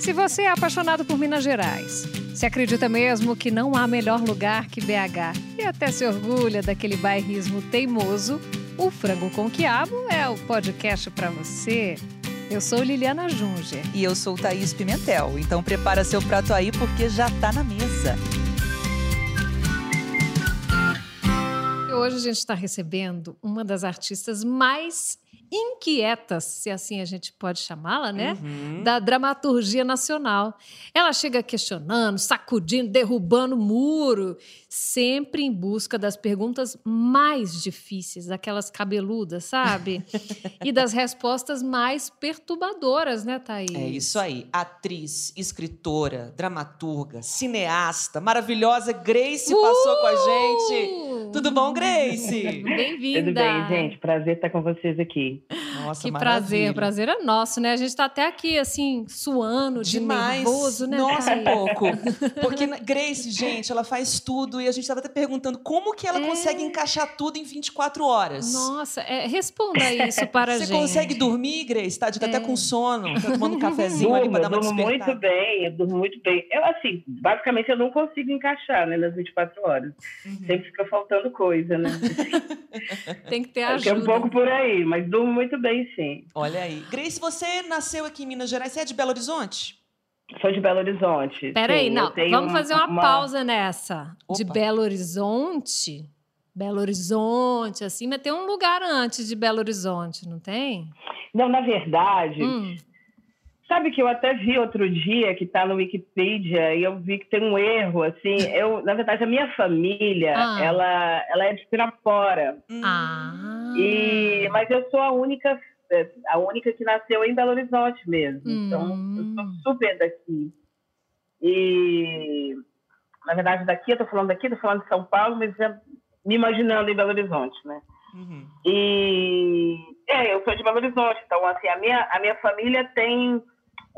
Se você é apaixonado por Minas Gerais, se acredita mesmo que não há melhor lugar que BH e até se orgulha daquele bairrismo teimoso, o Frango com Quiabo é o podcast para você. Eu sou Liliana Junger. E eu sou Thaís Pimentel. Então prepara seu prato aí porque já tá na mesa. Hoje a gente está recebendo uma das artistas mais inquietas, se assim a gente pode chamá-la, né? Uhum. Da dramaturgia nacional. Ela chega questionando, sacudindo, derrubando muro, sempre em busca das perguntas mais difíceis, aquelas cabeludas, sabe? e das respostas mais perturbadoras, né, Thaís? É isso aí. Atriz, escritora, dramaturga, cineasta, maravilhosa Grace uh! passou com a gente. Tudo bom, Grace? Bem-vinda. Tudo bem, gente. Prazer estar com vocês aqui. Nossa, que maravilha. prazer, prazer é nosso, né? A gente tá até aqui, assim, suando, Demais. de nervoso, né? Nossa, um pouco. Porque Grace, gente, ela faz tudo e a gente estava até perguntando como que ela é... consegue encaixar tudo em 24 horas. Nossa, é, responda isso para a gente. Você consegue dormir, Grace? Tá, tá é. até com sono, tá tomando um cafezinho ali para dar uma eu durmo muito bem, eu durmo muito bem. Eu, assim, basicamente eu não consigo encaixar, né, nas 24 horas. Uhum. Sempre fica faltando coisa, né? Tem que ter ajuda. É um pouco por aí, mas durmo muito bem bem, sim. Olha aí. Grace, você nasceu aqui em Minas Gerais. Você é de Belo Horizonte? Sou de Belo Horizonte. Peraí, não. Vamos fazer uma, uma, pausa nessa. Opa. De Belo Horizonte? Belo Horizonte, assim, mas tem um lugar antes de Belo Horizonte, não tem? Não, na verdade, hum. Sabe que eu até vi outro dia que está no Wikipedia e eu vi que tem um erro, assim, eu, na verdade, a minha família, ah. ela, ela é de Pirapora. Ah. E, mas eu sou a única, a única que nasceu em Belo Horizonte mesmo. Hum. Então, eu sou super daqui. E, na verdade, daqui, eu tô falando daqui, tô falando de São Paulo, mas já me imaginando em Belo Horizonte, né? Uhum. E, é, eu sou de Belo Horizonte, então, assim, a minha, a minha família tem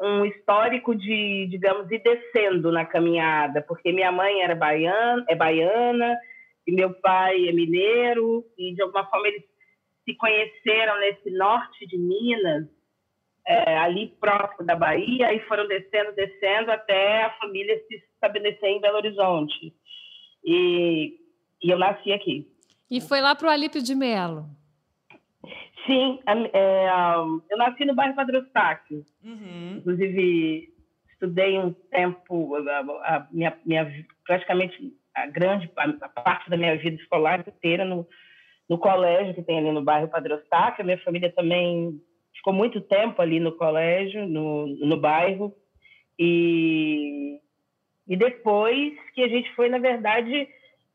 um histórico de, digamos, ir descendo na caminhada, porque minha mãe era baiana, é baiana, e meu pai é mineiro, e de alguma forma eles se conheceram nesse norte de Minas, é, ali próximo da Bahia, e foram descendo, descendo, até a família se estabelecer em Belo Horizonte. E, e eu nasci aqui. E foi lá para o Alípio de Melo? Sim, é, eu nasci no bairro Padre Eustáquio. Uhum. Inclusive, estudei um tempo, a, a minha, minha, praticamente a grande a parte da minha vida escolar inteira no, no colégio que tem ali no bairro Padre Eustáquio. Minha família também ficou muito tempo ali no colégio, no, no bairro. E, e depois que a gente foi, na verdade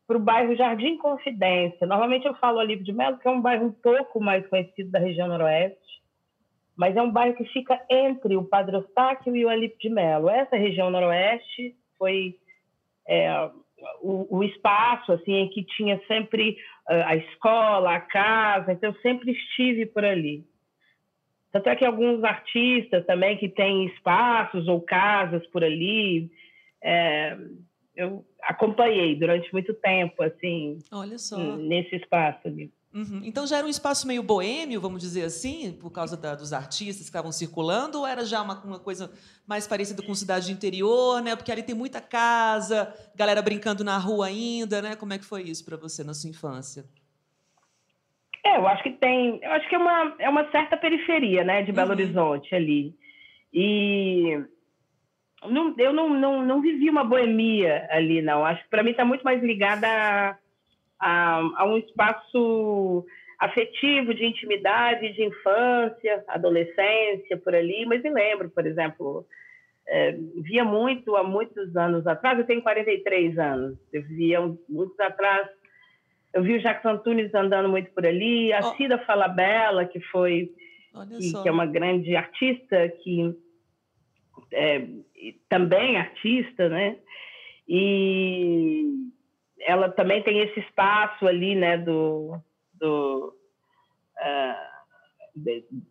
para o bairro Jardim Confidência. Normalmente eu falo Olívio de Melo, que é um bairro um pouco mais conhecido da região noroeste, mas é um bairro que fica entre o Padre Eustáquio e o Olívio de Melo. Essa região noroeste foi é, o, o, espaço assim em que tinha sempre uh, a escola, a casa, então eu sempre estive por ali. Tanto é que alguns artistas também que têm espaços ou casas por ali, é, eu acompanhei durante muito tempo, assim, Olha só. nesse espaço ali. Uhum. Então já era um espaço meio boêmio, vamos dizer assim, por causa da, dos artistas que estavam circulando, ou era já uma, uma, coisa mais parecida com cidade de interior, né? Porque ali tem muita casa, galera brincando na rua ainda, né? Como é que foi isso para você na sua infância? É, eu acho que tem, eu acho que é uma, é uma certa periferia, né, de Belo uhum. Horizonte ali. E não, eu não, não, não vivi uma boemia ali, não. Acho que para mim está muito mais ligada a, a, a, um espaço afetivo, de intimidade, de infância, adolescência, por ali. Mas me lembro, por exemplo, é, via muito há muitos anos atrás, eu tenho 43 anos, eu via muitos atrás, eu vi o Jacques Antunes andando muito por ali, a oh. Cida Falabella, que foi, que, que é uma grande artista, que é, também artista, né? E ela também tem esse espaço ali, né, do, do, uh,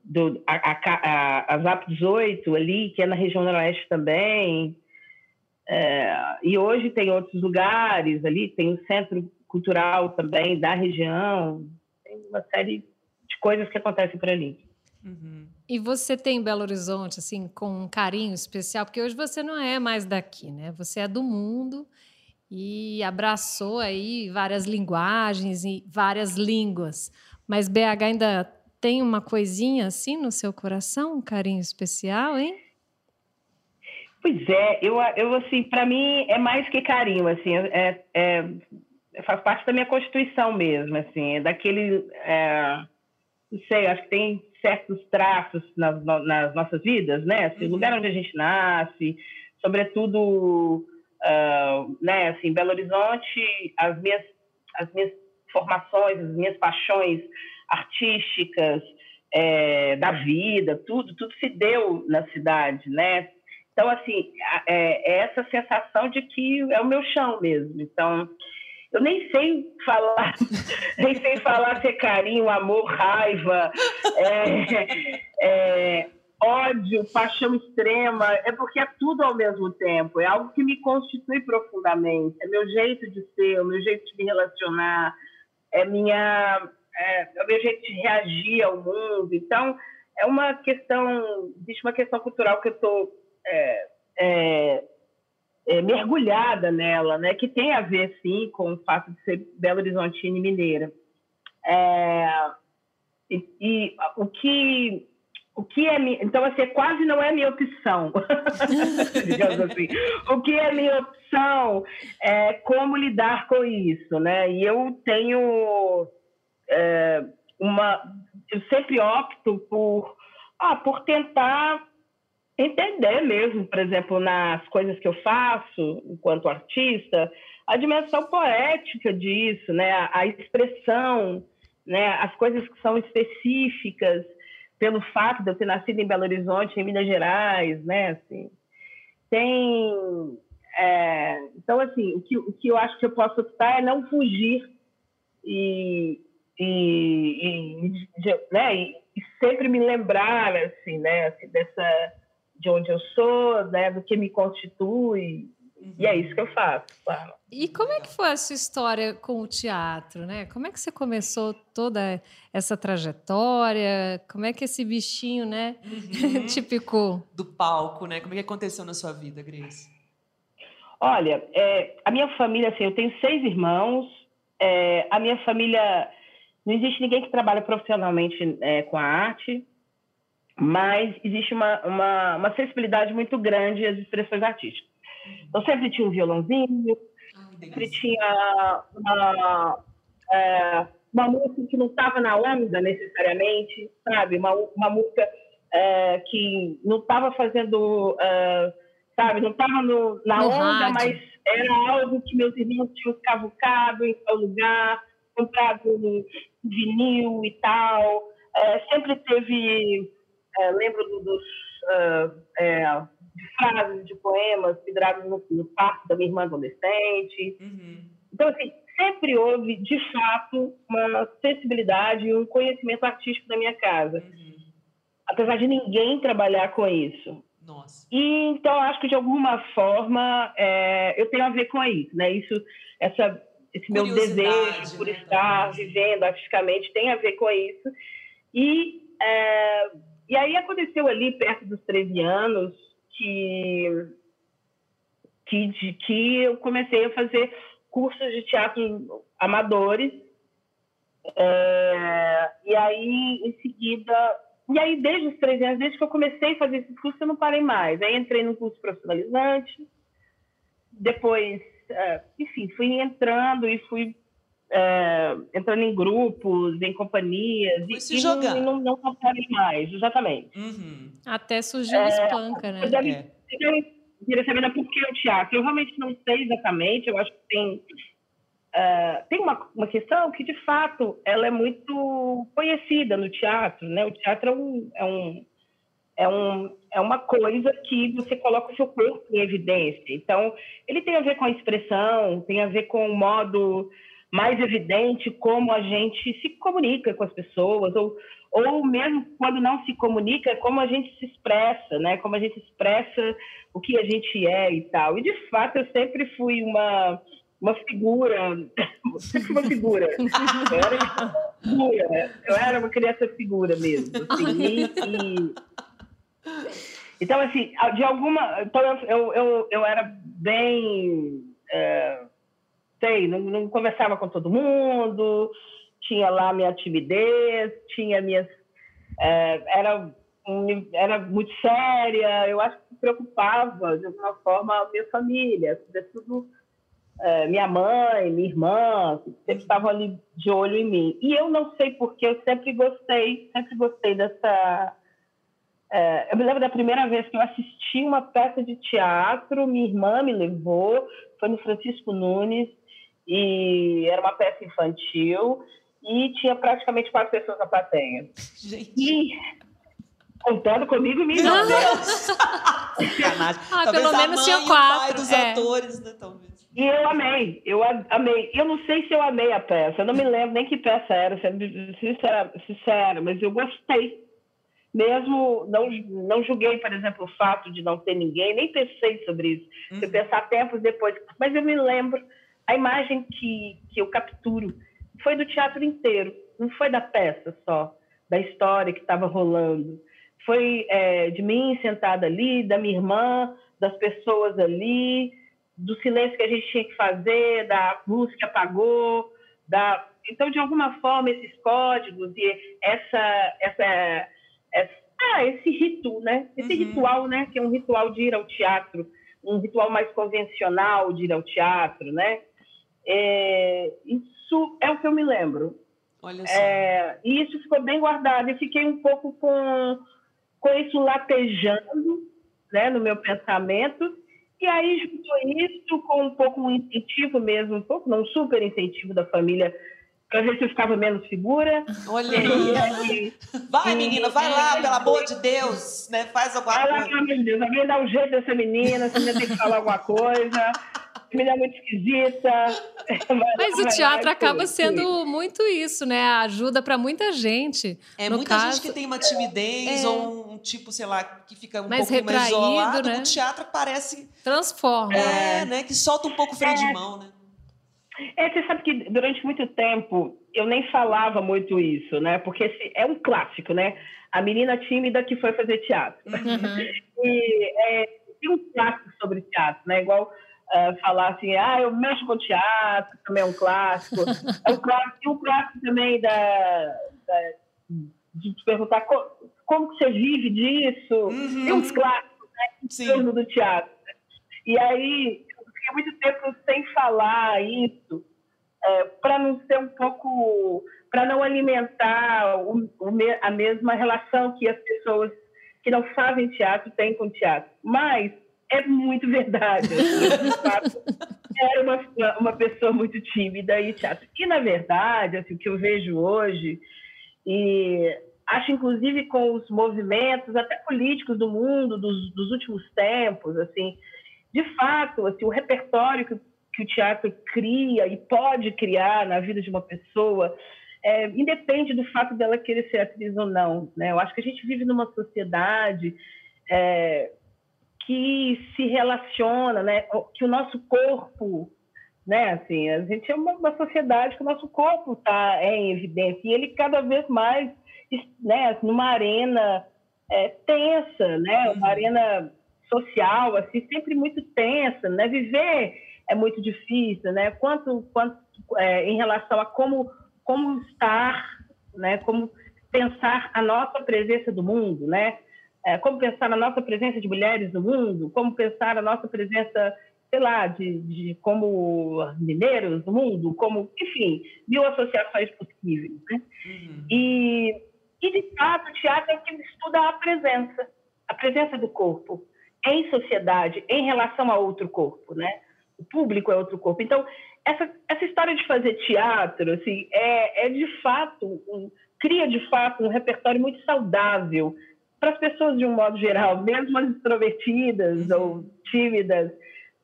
do a, a, a, ZAP 18 ali, que é na região noroeste também. É, e hoje tem outros lugares ali, tem o centro cultural também da região, tem uma série de coisas que acontecem por ali. Uhum. E você tem Belo Horizonte, assim, com um carinho especial? Porque hoje você não é mais daqui, né? Você é do mundo e abraçou aí várias linguagens e várias línguas. Mas BH ainda tem uma coisinha assim no seu coração, um carinho especial, hein? Pois é, eu, eu assim, para mim é mais que carinho, assim, é, é, faz parte da minha constituição mesmo, assim, é daquele, é, não sei, acho que tem certos traços nas, nas nossas vidas, né? Assim, uhum. lugar onde a gente nasce, sobretudo, uh, né? Assim, Belo Horizonte, as minhas, as minhas formações, as minhas paixões artísticas, é, da vida, tudo, tudo se deu na cidade, né? Então, assim, é, é essa sensação de que é o meu chão mesmo. Então, eu nem sei falar, nem sei falar se é carinho, amor, raiva, é, é, ódio, paixão extrema, é porque é tudo ao mesmo tempo, é algo que me constitui profundamente, é meu jeito de ser, é o meu jeito de me relacionar, é minha é, é o meu jeito de reagir ao mundo. Então, é uma questão, existe uma questão cultural que eu estou é, é, é, mergulhada nela, né, que tem a ver, sim, com o fato de ser Belo Horizontine mineira. É, e, e, o que o que é então assim quase não é minha opção assim o que é minha opção é como lidar com isso né e eu tenho é, uma eu sempre opto por ah, por tentar entender mesmo, por exemplo, nas coisas que eu faço enquanto artista, a dimensão poética disso, né? A, expressão, né? As coisas que são específicas pelo fato de eu ter nascido em Belo Horizonte, em Minas Gerais, né? Assim, tem é, então assim o que, o que eu acho que eu posso optar é não fugir e, e, e, né, e, e sempre me lembrar assim, né, assim, dessa de onde eu sou, né, do que me constitui. Uhum. E é isso que eu faço, claro. E como é que foi a sua história com o teatro, né? Como é que você começou toda essa trajetória? Como é que esse bichinho, né, uhum. te picou? Do palco, né? Como é que aconteceu na sua vida, Grace? Olha, é, a minha família, assim, eu tenho seis irmãos. É, a minha família não existe ninguém que trabalha profissionalmente é, com a arte, mas existe uma, uma, uma, sensibilidade muito grande às expressões artísticas. Então, sempre tinha um violãozinho, sempre tinha uma, é, uma música que não estava na onda necessariamente, sabe? Uma, uma música é, que não estava fazendo, é, sabe? Não estava na no onda, rádio. mas era algo que meus irmãos tinham cavucado em tal lugar, comprado vinil e tal. É, sempre teve, é, lembro dos, uh, é, de frases, de poemas vidrados no, no quarto da minha irmã adolescente. Uhum. Então, assim, sempre houve, de fato, uma sensibilidade e um conhecimento artístico da minha casa. Uhum. Apesar de ninguém trabalhar com isso. Nossa. E, então, acho que, de alguma forma, é, eu tenho a ver com isso, né? Isso, essa esse meu desejo por né, estar vivendo artisticamente tem a ver com isso. E, é, e aí aconteceu ali, perto dos 13 anos, que, que, de, que eu comecei a fazer cursos de teatro amadores. É, e aí, em seguida, e aí, desde os 13 anos, desde que eu comecei a fazer esses cursos, eu não parei mais. Aí entrei no curso profissionalizante, depois é, enfim, fui entrando e fui é, entrando em grupos, em companhias. Fui e, se jogar. E não, não, não mais, exatamente. Uhum. Até surgiu o espanca, né? Deve, é. Queria saber por que o teatro. Eu realmente não sei exatamente, eu acho que tem... Uh, tem uma, uma questão que, de fato, ela é muito conhecida no teatro, né? O teatro é um, é um é, um, é uma coisa que você coloca o seu corpo em evidência. Então, ele tem a ver com a expressão, tem a ver com o modo mais evidente como a gente se comunica com as pessoas, ou, ou mesmo quando não se comunica, como a gente se expressa, né? Como a gente expressa o que a gente é e tal. E, de fato, eu sempre fui uma, uma figura, sempre uma figura. figura. Eu era uma criança figura mesmo. Assim, e, e... Então, assim, de alguma. Então, eu, eu, eu era bem. É, sei, não, não conversava com todo mundo, tinha lá minha timidez, tinha minhas. É, era, era muito séria, eu acho que preocupava, de alguma forma, a minha família, sobretudo é, minha mãe, minha irmã, sempre estavam ali de olho em mim. E eu não sei porque eu sempre gostei, sempre gostei dessa. É, eu me lembro da primeira vez que eu assisti uma peça de teatro, minha irmã me levou, foi no Francisco Nunes, e era uma peça infantil, e tinha praticamente quatro pessoas na plateia. Gente. E contando comigo e minha irmã. Ah, pelo menos tinha quatro. pai dos é. atores, né, talvez. E eu amei, eu amei. Eu não sei se eu amei a peça, eu não me lembro nem que peça era, sendo sincera, sincera mas eu gostei. Mesmo não, não julguei, por exemplo, o fato de não ter ninguém, nem pensei sobre isso. Uhum. Eu pensar tempos depois, mas eu me lembro, a imagem que, que eu capturo foi do teatro inteiro, não foi da peça só, da história que estava rolando. Foi é, de mim sentada ali, da minha irmã, das pessoas ali, do silêncio que a gente tinha que fazer, da luz que apagou, da então de alguma forma esses códigos e essa essa, essa ah, esse rito, né? Esse uhum. ritual, né? Que é um ritual de ir ao teatro, um ritual mais convencional de ir ao teatro, né? É, isso é o que eu me lembro. Olha só. É, e isso ficou bem guardado. E fiquei um pouco com, com isso latejando né, no meu pensamento. E aí juntou isso com um pouco um incentivo mesmo, um pouco, não um super incentivo da família, para ver se eu ficava menos segura. Olha aí. Vai, menina, vai lá, pelo amor de Deus, né? Faz alguma vai coisa. Vai lá, de Deus, alguém dá um jeito dessa menina, essa menina tem que falar alguma coisa menina é muito esquisita. Mas o teatro acaba sendo muito isso, né? Ajuda para muita gente. É muita caso, gente que tem uma timidez é, ou um tipo, sei lá, que fica um mais pouco mais isolado. Né? O teatro parece. Transforma. É, é, né? Que solta um pouco o freio de é. mão, né? É, você sabe que durante muito tempo eu nem falava muito isso, né? Porque esse é um clássico, né? A menina tímida que foi fazer teatro. Uhum. e é, tem um clássico sobre teatro, né? Igual uh, falar assim, ah, eu mexo com teatro, também é um clássico. é um clássico, e um clássico também da, da, de te perguntar como, como que você vive disso. Uhum. Tem uns clássicos né, em torno do teatro. E aí, eu fiquei muito tempo sem falar isso, é, para não ser um pouco para não alimentar o, o, a mesma relação que as pessoas que não fazem teatro têm com teatro. Mas é muito verdade. Assim, era uma, uma pessoa muito tímida e chata. E, na verdade, assim, o que eu vejo hoje, e acho inclusive com os movimentos, até políticos do mundo, dos, dos últimos tempos, assim, de fato, assim, o repertório que, que, o teatro cria e pode criar na vida de uma pessoa, é, independe do fato dela querer ser atriz ou não. Né? Eu acho que a gente vive numa sociedade é, que se relaciona, né? Que o nosso corpo, né? Assim, a gente é uma, uma sociedade que o nosso corpo está é em evidência e ele cada vez mais, né? Numa arena é, tensa, né? Uma arena social, assim, sempre muito tensa, né? Viver é muito difícil, né? Quanto, quanto é, em relação a como como estar, né? Como pensar a nossa presença do mundo, né? É, como pensar na nossa presença de mulheres no mundo, como pensar na nossa presença, sei lá, de, de como mineiros no mundo, como, enfim, mil associações possíveis. Né? Uhum. E, e, de fato, o teatro é o que estuda a presença, a presença do corpo em sociedade, em relação a outro corpo, né? O público é outro corpo. Então, essa, essa história de fazer teatro, assim, é, é de fato, um, cria de fato um repertório muito saudável para as pessoas de um modo geral, mesmo as extrovertidas uhum. ou tímidas,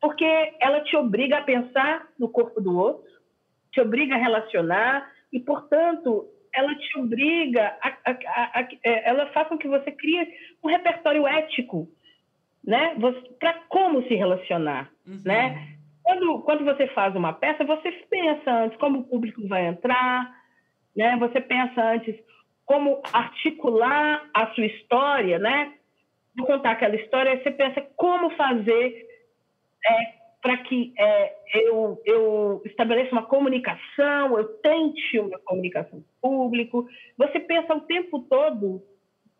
porque ela te obriga a pensar no corpo do outro, te obriga a relacionar e, portanto, ela te obriga a, a, a, a é, ela faz com que você crie um repertório ético, né, para como se relacionar, uhum. né? Quando, quando você faz uma peça, você pensa antes como o público vai entrar, né? Você pensa antes como articular a sua história, né? Vou contar aquela história, você pensa como fazer é, para que é, eu, eu estabeleça uma comunicação, eu tente uma comunicação público. Você pensa o tempo todo,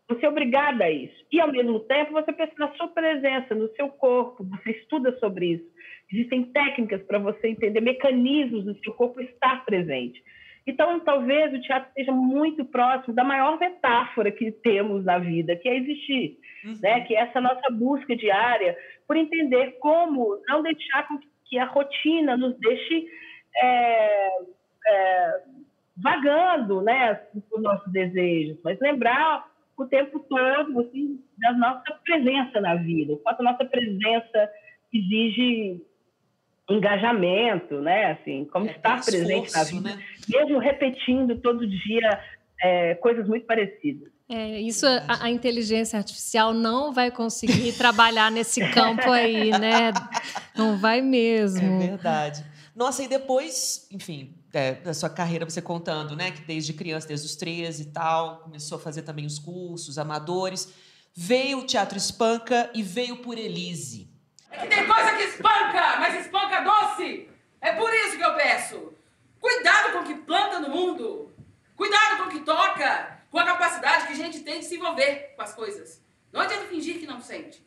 você é obrigada a isso. E, ao mesmo tempo, você pensa na sua presença, no seu corpo, você estuda sobre isso. Existem técnicas para você entender mecanismos do seu corpo estar presente. Então, talvez o teatro esteja muito próximo da maior metáfora que temos na vida, que é existir, uhum. né? que é essa nossa busca diária por entender como não deixar que a rotina nos deixe é, é, vagando né, por nossos desejos, mas lembrar o tempo todo assim, da nossa presença na vida, o quanto a nossa presença exige engajamento, né? Assim, como é, estar esforço, presente na vida, né? Mesmo repetindo todo dia é, coisas muito parecidas. É, isso a, a, inteligência artificial não vai conseguir trabalhar nesse campo aí, né? Não vai mesmo. É verdade. Nossa, e depois, enfim, é, da sua carreira, você contando, né? Que desde criança, desde os 13 e tal, começou a fazer também os cursos, amadores. Veio o Teatro Espanca e veio por Elise. É que tem coisa que espanca, mas espanca doce. É por isso que eu peço. Cuidado com o que planta no mundo. Cuidado com o que toca. Com a capacidade que a gente tem de se envolver com as coisas. Não adianta fingir que não sente.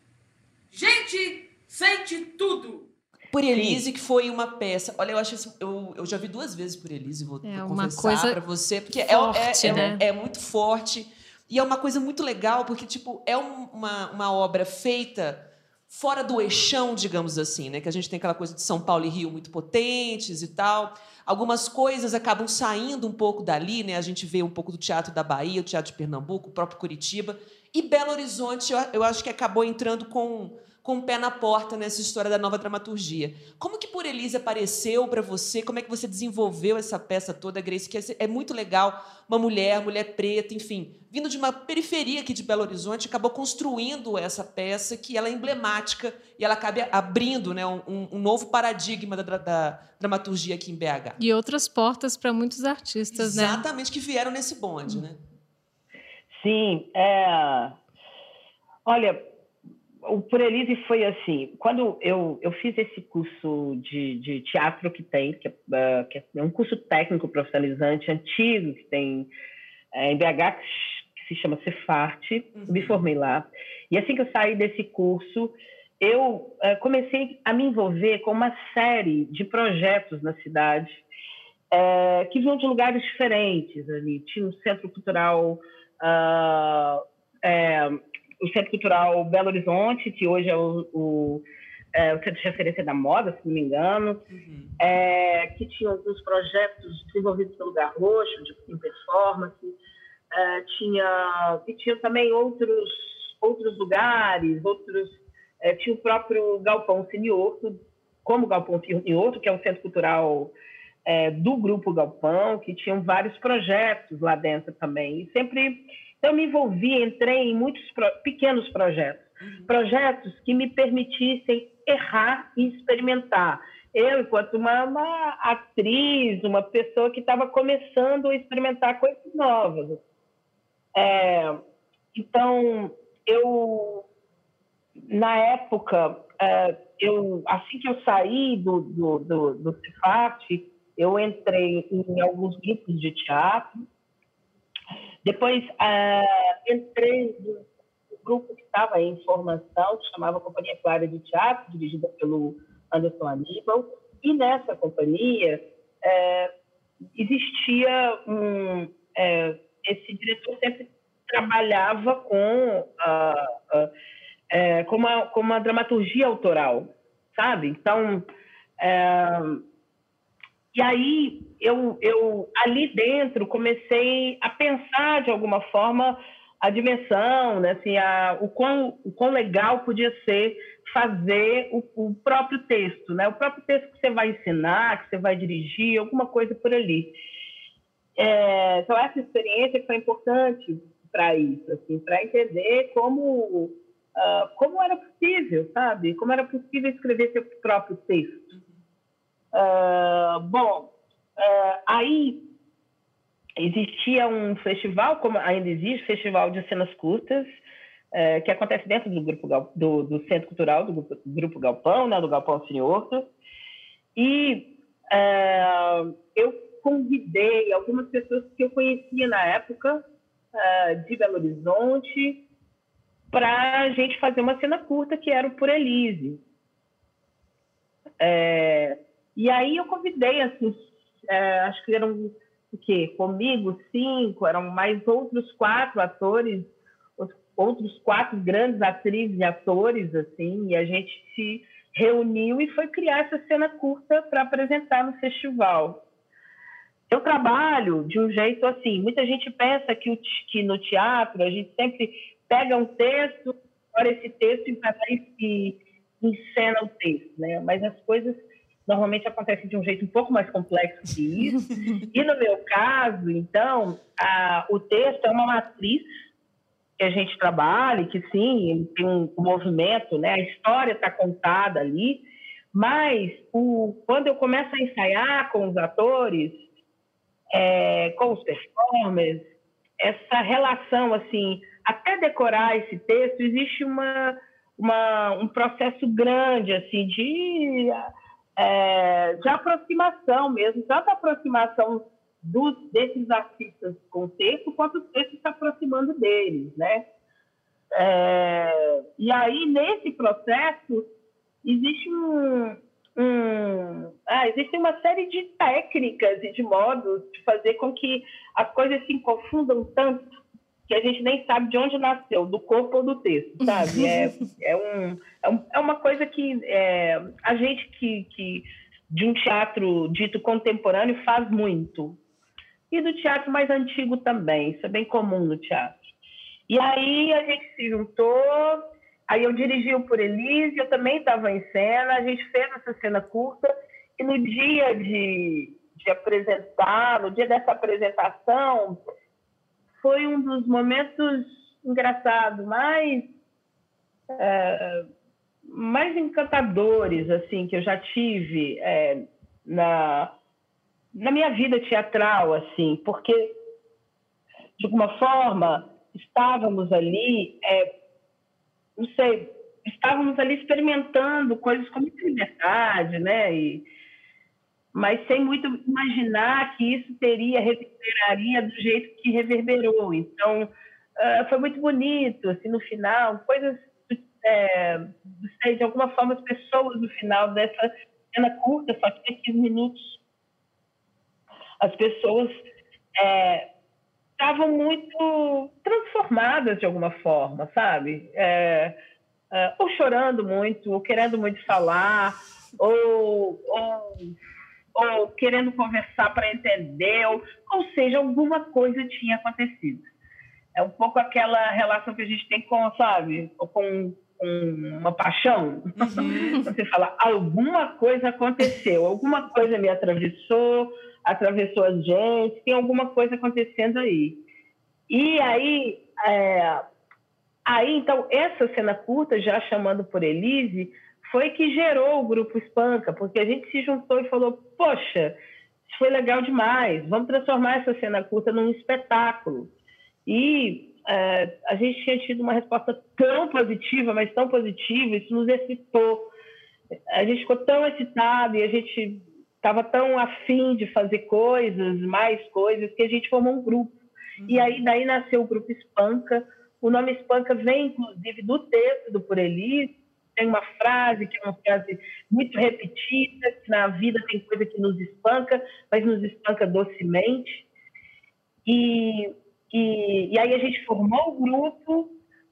Gente sente tudo. Por Elise, que foi uma peça. Olha, eu acho assim, eu, eu já vi duas vezes por Elise, vou é confessar para você, porque é, forte, é, é, né? é, é, muito forte. E é uma coisa muito legal, porque, tipo, é uma, uma obra feita fora do eixão, digamos assim, né? Que a gente tem aquela coisa de São Paulo e Rio muito potentes e tal. Algumas coisas acabam saindo um pouco dali, né? A gente vê um pouco do teatro da Bahia, o teatro de Pernambuco, o próprio Curitiba. E Belo Horizonte, eu acho que acabou entrando com com o pé na porta nessa história da nova dramaturgia. Como que Por Elise apareceu para você? Como é que você desenvolveu essa peça toda, Grace? Que é muito legal, uma mulher, mulher preta, enfim, vindo de uma periferia aqui de Belo Horizonte, acabou construindo essa peça que ela é emblemática e ela acaba abrindo né, um, um novo paradigma da, da, dramaturgia aqui em BH. E outras portas para muitos artistas, Exatamente, né? Exatamente, que vieram nesse bonde, né? Sim, é... Olha, o Por Elise foi assim, quando eu, eu fiz esse curso de, de teatro que tem, que é, uh, que é, um curso técnico profissionalizante antigo, que tem é, em BH, que se chama Cefarte, uhum. me formei lá. E assim que eu saí desse curso, eu uh, comecei a me envolver com uma série de projetos na cidade, uh, que vinham de lugares diferentes ali. Tinha um centro cultural... Uh, é, o Centro Cultural Belo Horizonte, que hoje é o, o, é, o Centro de Referência da Moda, se não me engano, uhum. é, que tinha alguns projetos desenvolvidos pelo Garrocho, de, de performance, é, tinha, e tinha também outros, outros lugares, outros, é, tinha o próprio Galpão Sinioto, como Galpão Sinioto, que é um centro cultural é, do Grupo Galpão, que tinham vários projetos lá dentro também, e sempre então, eu me envolvi, entrei em muitos pequenos projetos, uhum. projetos que me permitissem errar e experimentar. Eu, enquanto uma, uma atriz, uma pessoa que estava começando a experimentar coisas novas. É, então, eu, na época, é, eu, assim que eu saí do, do, do, do eu entrei em alguns grupos de teatro, depois uh, entrei no grupo que estava em formação, que chamava Companhia Clara de Teatro, dirigida pelo Anderson Aníbal, e nessa companhia uh, existia um. Uh, esse diretor sempre trabalhava com, com, uma, com uma dramaturgia autoral, sabe? Então, e aí eu, eu ali dentro comecei a pensar de alguma forma a dimensão, né? assim, a, o, quão, o quão legal podia ser fazer o, o, próprio texto, né? o próprio texto que você vai ensinar, que você vai dirigir, alguma coisa por ali. É, então, essa experiência foi importante para isso, assim, para entender como, uh, como era possível, sabe? Como era possível escrever seu próprio texto. Uh, bom, uh, aí existia um festival, como ainda existe, Festival de Cenas Curtas, é, que acontece dentro do grupo do, do Centro Cultural do grupo, grupo Galpão, né, do Galpão Cine. E eu convidei algumas pessoas que eu conhecia na época de Belo Horizonte para a gente fazer uma cena curta que era o Por Elise. É, e aí eu convidei, assim, é, acho que eram o quê? Comigo, cinco, eram mais outros quatro atores, outros quatro grandes atrizes e atores, assim, e a gente se reuniu e foi criar essa cena curta para apresentar no festival. Eu trabalho de um jeito assim, muita gente pensa que, o, que no teatro a gente sempre pega um texto, olha esse texto e, e encena o texto, né? Mas as coisas normalmente acontecem de um jeito um pouco mais complexo que isso. e no meu caso, então, a, o texto é uma matriz que a gente trabalha, que sim, ele tem um, um movimento, né? A história está contada ali, mas o, quando eu começo a ensaiar com os atores, é, com os performers, essa relação, assim, até decorar esse texto, existe uma, uma um processo grande, assim, de, é, de aproximação mesmo, tanto a aproximação dos, desses artistas com o texto, quanto o texto se aproximando deles, né? É, e aí, nesse processo, existe um, ah, existe uma série de técnicas e de modos de fazer com que as coisas se confundam tanto que a gente nem sabe de onde nasceu, do corpo ou do texto, sabe? É, é, um, é, um, é uma coisa que é, a gente que, que de um teatro dito contemporâneo faz muito, e do teatro mais antigo também. Isso é bem comum no teatro. E aí a gente se juntou, aí eu dirigi o Por Elise, eu também estava em cena, a gente fez essa cena curta, e no dia de, de apresentar, no dia dessa apresentação, foi um dos momentos engraçados, mais, é, mais encantadores, assim, que eu já tive é, na na minha vida teatral, assim, porque, de alguma forma, estávamos ali, é, não sei, estávamos ali experimentando coisas com muita liberdade, né? E, mas sem muito imaginar que isso teria, reverberaria do jeito que reverberou. Então, uh, foi muito bonito, assim, no final, coisas, é, sei, de alguma forma, as pessoas no final dessa cena curta, só que 15 minutos, as pessoas é, estavam muito transformadas de alguma forma, sabe? É, é, ou chorando muito, ou querendo muito falar, ou, ou, ou querendo conversar para entender, ou, ou seja, alguma coisa tinha acontecido. É um pouco aquela relação que a gente tem com, sabe, com uma paixão. Uhum. Você fala, alguma coisa aconteceu, alguma coisa me atravessou, atravessou a gente, tem alguma coisa acontecendo aí. E aí, é, aí então, essa cena curta, já chamando por Elise, foi que gerou o grupo Espanca, porque a gente se juntou e falou, poxa, isso foi legal demais, vamos transformar essa cena curta num espetáculo. E é, a gente tinha tido uma resposta tão positiva, mas tão positiva, isso nos excitou. A gente ficou tão excitado e a gente estava tão afim de fazer coisas, mais coisas, que a gente formou um grupo. Uhum. E aí daí nasceu o grupo Espanca. O nome Espanca vem, inclusive, do texto do Por Elis. Tem uma frase que é uma frase muito repetida, que na vida tem coisa que nos espanca, mas nos espanca docemente. E, e, e aí a gente formou o grupo,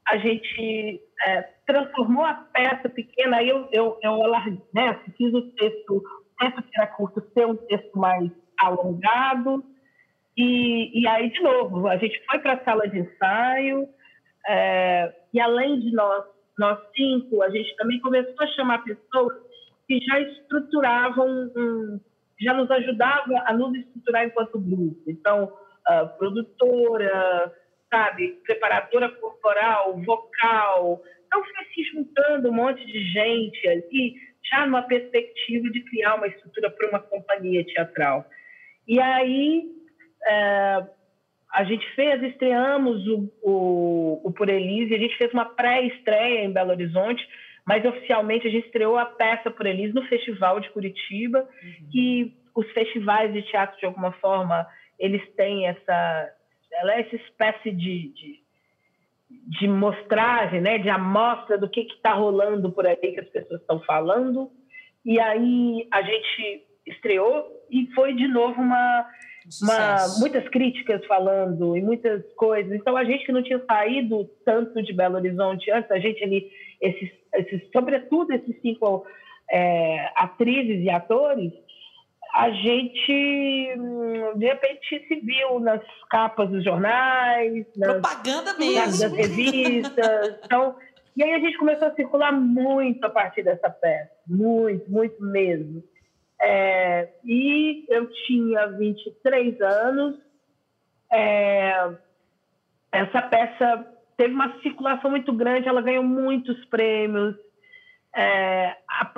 a gente é, transformou a peça pequena, aí eu, eu, eu né, fiz o texto texto que era curto ser um texto mais alongado. E, e aí, de novo, a gente foi para a sala de ensaio, é, e além de nós, nós cinco, a gente também começou a chamar pessoas que já estruturavam, já nos ajudavam a nos estruturar enquanto grupo. Então, uh, produtora, sabe, preparadora corporal, vocal. Então, foi se juntando um monte de gente ali já numa perspectiva de criar uma estrutura para uma companhia teatral. E aí é, a gente fez, estreamos o, o, o Por Elise, a gente fez uma pré-estreia em Belo Horizonte, mas oficialmente a gente estreou a peça Por Elise no Festival de Curitiba, uhum. e os festivais de teatro, de alguma forma, eles têm essa, ela é essa espécie de, de, de mostragem, né, de amostra do que está rolando por aí, que as pessoas estão falando, e aí a gente estreou e foi de novo uma uma, muitas críticas falando e muitas coisas. Então, a gente que não tinha saído tanto de Belo Horizonte antes, a gente ali, esses, esses sobretudo esses cinco é, atrizes e atores, a gente, hum, de repente, se viu nas capas dos jornais, nas, propaganda mesmo, das revistas. Então, e aí a gente começou a circular muito a partir dessa peça, muito, muito mesmo. É, e eu tinha 23 anos. É, essa peça teve uma circulação muito grande, ela ganhou muitos prêmios. É,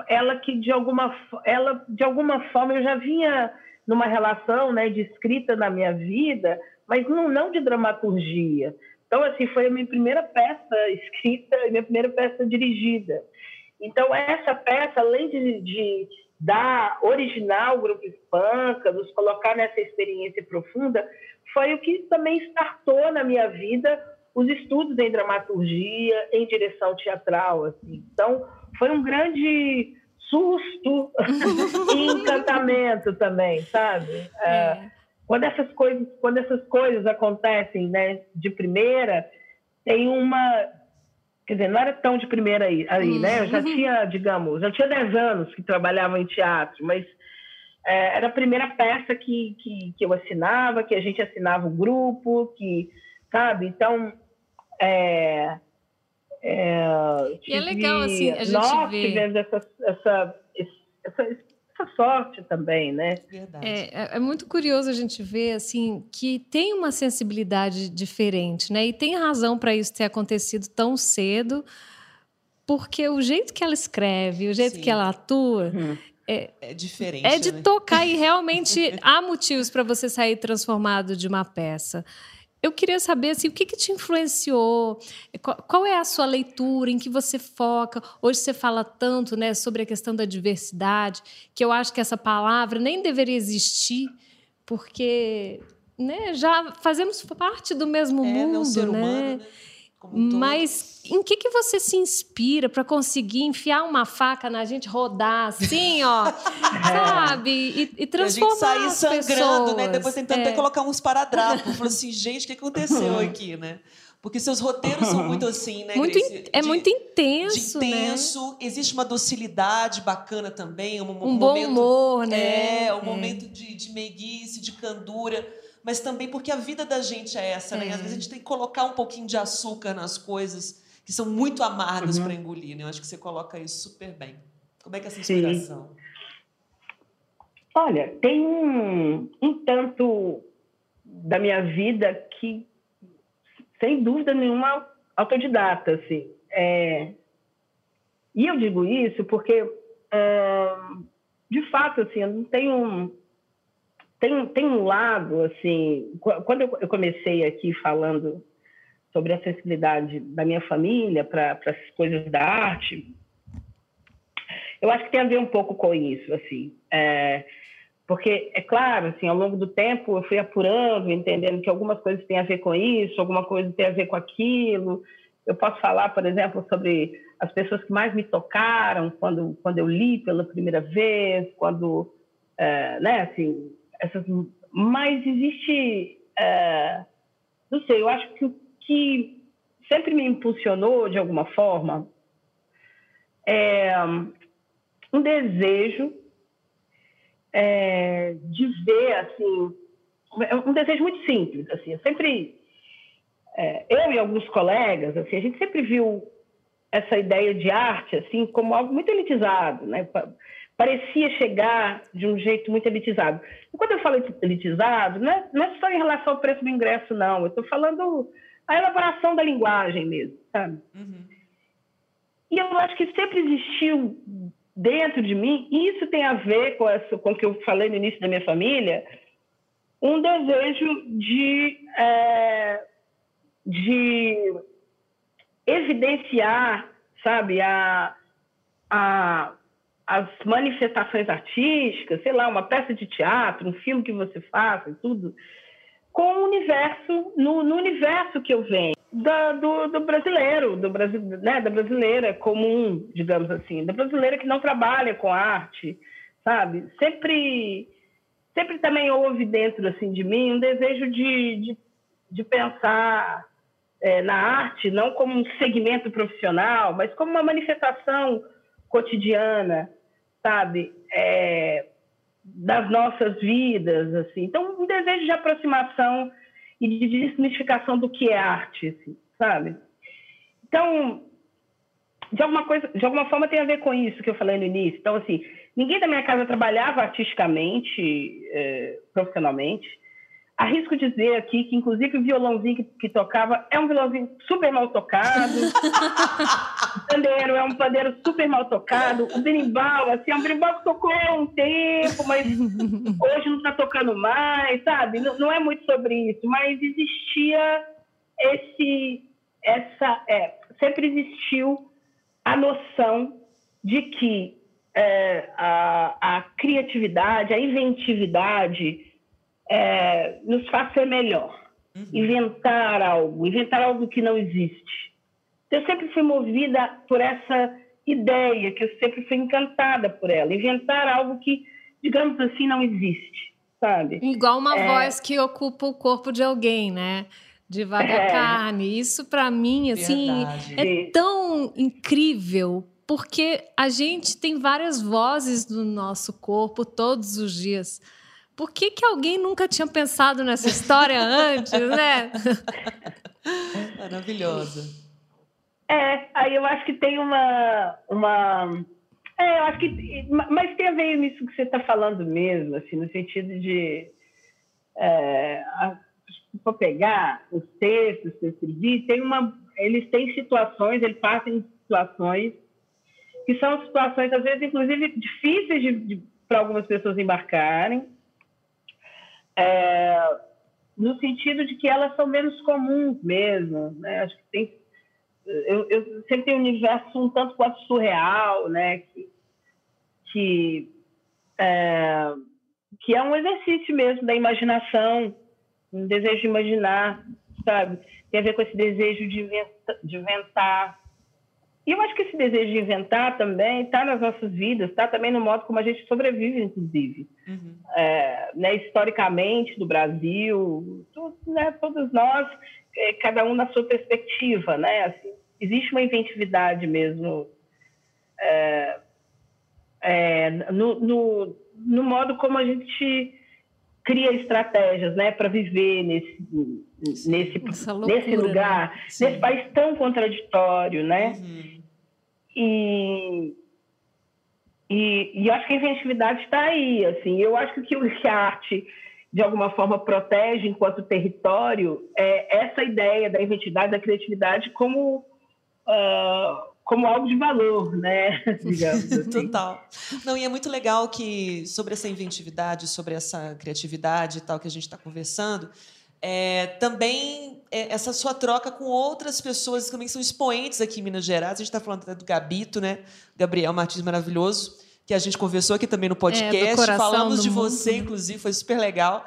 ela que de alguma ela de alguma forma eu já vinha numa relação né de escrita na minha vida mas não, não de dramaturgia então assim foi a minha primeira peça escrita minha primeira peça dirigida então essa peça além de, de da original Grupo Espanca, nos colocar nessa experiência profunda, foi o que também startou na minha vida os estudos em dramaturgia, em direção teatral. Assim. Então, foi um grande susto e encantamento também, sabe? É. É, quando essas coisas, quando essas coisas acontecem, né, de primeira, tem uma Quer dizer, não era tão de primeira aí, aí né? Eu já uhum. tinha, digamos, já tinha 10 anos que trabalhava em teatro, mas é, era a primeira peça que, que, que eu assinava, que a gente assinava o grupo, que, sabe? Então, é, é, e é legal, assim, a gente nós vê... tivemos essa, essa, essa, essa sorte também, né? É, é, é, muito curioso a gente ver assim que tem uma sensibilidade diferente, né? E tem razão para isso ter acontecido tão cedo, porque o jeito que ela escreve, o jeito Sim. que ela atua. Uhum. É, é, diferente. É de né? tocar e realmente há motivos para você sair transformado de uma peça. Eu queria saber assim, o que, que te influenciou, qual, qual, é a sua leitura, em que você foca. Hoje você fala tanto né, sobre a questão da diversidade, que eu acho que essa palavra nem deveria existir, porque né, já fazemos parte do mesmo é, mundo. Não ser né? humano, né? Mas em que, que você se inspira para conseguir enfiar uma faca na gente, rodar assim, ó, sabe? E, e transformar a gente sair sangrando, pessoas. né? Depois tentando é. até colocar uns paradrapos. Falou assim, gente, o que aconteceu aqui, né? Porque seus roteiros são muito assim, né, muito Grace? É de, muito intenso, De intenso. Né? Existe uma docilidade bacana também. Um, um, um bom humor, né? É, um é. momento de, de meiguice, de candura mas também porque a vida da gente é essa, é. né? E às vezes a gente tem que colocar um pouquinho de açúcar nas coisas que são muito amargas uhum. para engolir, né? Eu acho que você coloca isso super bem. Como é que é essa inspiração? Sim. Olha, tem um, um tanto da minha vida que, sem dúvida nenhuma, autodidata, assim. É... E eu digo isso porque, de fato, assim, eu não tenho tem, tem um lado, assim, quando eu comecei aqui falando sobre a sensibilidade da minha família para as coisas da arte, eu acho que tem a ver um pouco com isso, assim. É, porque, é claro, assim, ao longo do tempo eu fui apurando, entendendo que algumas coisas têm a ver com isso, alguma coisa tem a ver com aquilo. Eu posso falar, por exemplo, sobre as pessoas que mais me tocaram quando, quando eu li pela primeira vez, quando, é, né, assim, essas, mas existe, é, não sei, eu acho que o que sempre me impulsionou de alguma forma é um desejo é, de ver assim, um desejo muito simples, assim, eu sempre é, eu e alguns colegas, assim, a gente sempre viu essa ideia de arte assim como algo muito elitizado, né? Parecia chegar de um jeito muito elitizado. E quando eu falo elitizado, não é, não é só em relação ao preço do ingresso, não. Eu estou falando a elaboração da linguagem mesmo, sabe? Uhum. E eu acho que sempre existiu dentro de mim, e isso tem a ver com, essa, com o que eu falei no início da minha família, um desejo de, é, de evidenciar, sabe, a, a, as manifestações artísticas, sei lá, uma peça de teatro, um filme que você faça e tudo, com o universo, no, no universo que eu venho, da, do, do, brasileiro, do Brasil, né, da brasileira comum, digamos assim, da brasileira que não trabalha com arte, sabe? Sempre, sempre também houve dentro assim de mim um desejo de, de, de pensar é, na arte não como um segmento profissional, mas como uma manifestação cotidiana, sabe? É, das nossas vidas, assim. Então, um desejo de aproximação e de desmistificação do que é arte, assim, sabe? Então, de alguma coisa, de alguma forma tem a ver com isso que eu falei no início. Então, assim, ninguém da minha casa trabalhava artisticamente, é, profissionalmente. Arrisco dizer aqui que, inclusive, o violãozinho que, que tocava é um violãozinho super mal tocado. o pandeiro é um pandeiro super mal tocado. O berimbau, assim, é um berimbau que tocou há um tempo, mas hoje não está tocando mais, sabe? Não, não, é muito sobre isso, mas existia esse... essa é, Sempre existiu a noção de que é, a, a criatividade, a inventividade é, nos faz ser melhor. Uhum. Inventar algo, inventar algo que não existe. Eu sempre fui movida por essa ideia, que eu sempre fui encantada por ela. Inventar algo que, digamos assim, não existe, sabe? Igual uma é... voz que ocupa o corpo de alguém, né? Devagar é. carne. Isso, para mim, assim, Verdade. é tão incrível, porque a gente tem várias vozes no nosso corpo todos os dias. Por que, que alguém nunca tinha pensado nessa história antes, né? Maravilhosa. É, aí eu acho que tem uma. uma é, eu acho que. Mas tem a ver nisso que você está falando mesmo, assim, no sentido de. É, se for pegar os textos que eu escrevi, tem uma, eles têm situações, eles passam em situações que são situações, às vezes, inclusive, difíceis de, de para algumas pessoas embarcarem, é, no sentido de que elas são menos comuns mesmo. Né? Acho que tem, eu, eu sempre tenho um universo um tanto quanto surreal, né? que, que, é, que é um exercício mesmo da imaginação, um desejo de imaginar, sabe? Tem a ver com esse desejo de, de inventar, e eu acho que esse desejo de inventar também está nas nossas vidas, está também no modo como a gente sobrevive, inclusive. Uhum. É, né, historicamente, do Brasil, tudo, né, todos nós, é, cada um na sua perspectiva. Né? Assim, existe uma inventividade mesmo é, é no, no, no, modo como a gente cria estratégias né, para viver nesse, nesse, loucura, nesse lugar, né? nesse país tão contraditório, né? Uhum. E, e, e acho que a inventividade está aí. Assim. Eu acho que o que a arte, de alguma forma, protege enquanto território é essa ideia da inventividade, da criatividade como, uh, como algo de valor, né? Assim. Total. Não, e é muito legal que sobre essa inventividade, sobre essa criatividade e tal que a gente está conversando, é, também é, essa sua troca com outras pessoas que também são expoentes aqui em Minas Gerais. A gente está falando até do Gabito, né? Gabriel Martins maravilhoso, que a gente conversou aqui também no é, podcast. É, Falamos de mundo. você, inclusive, foi super legal.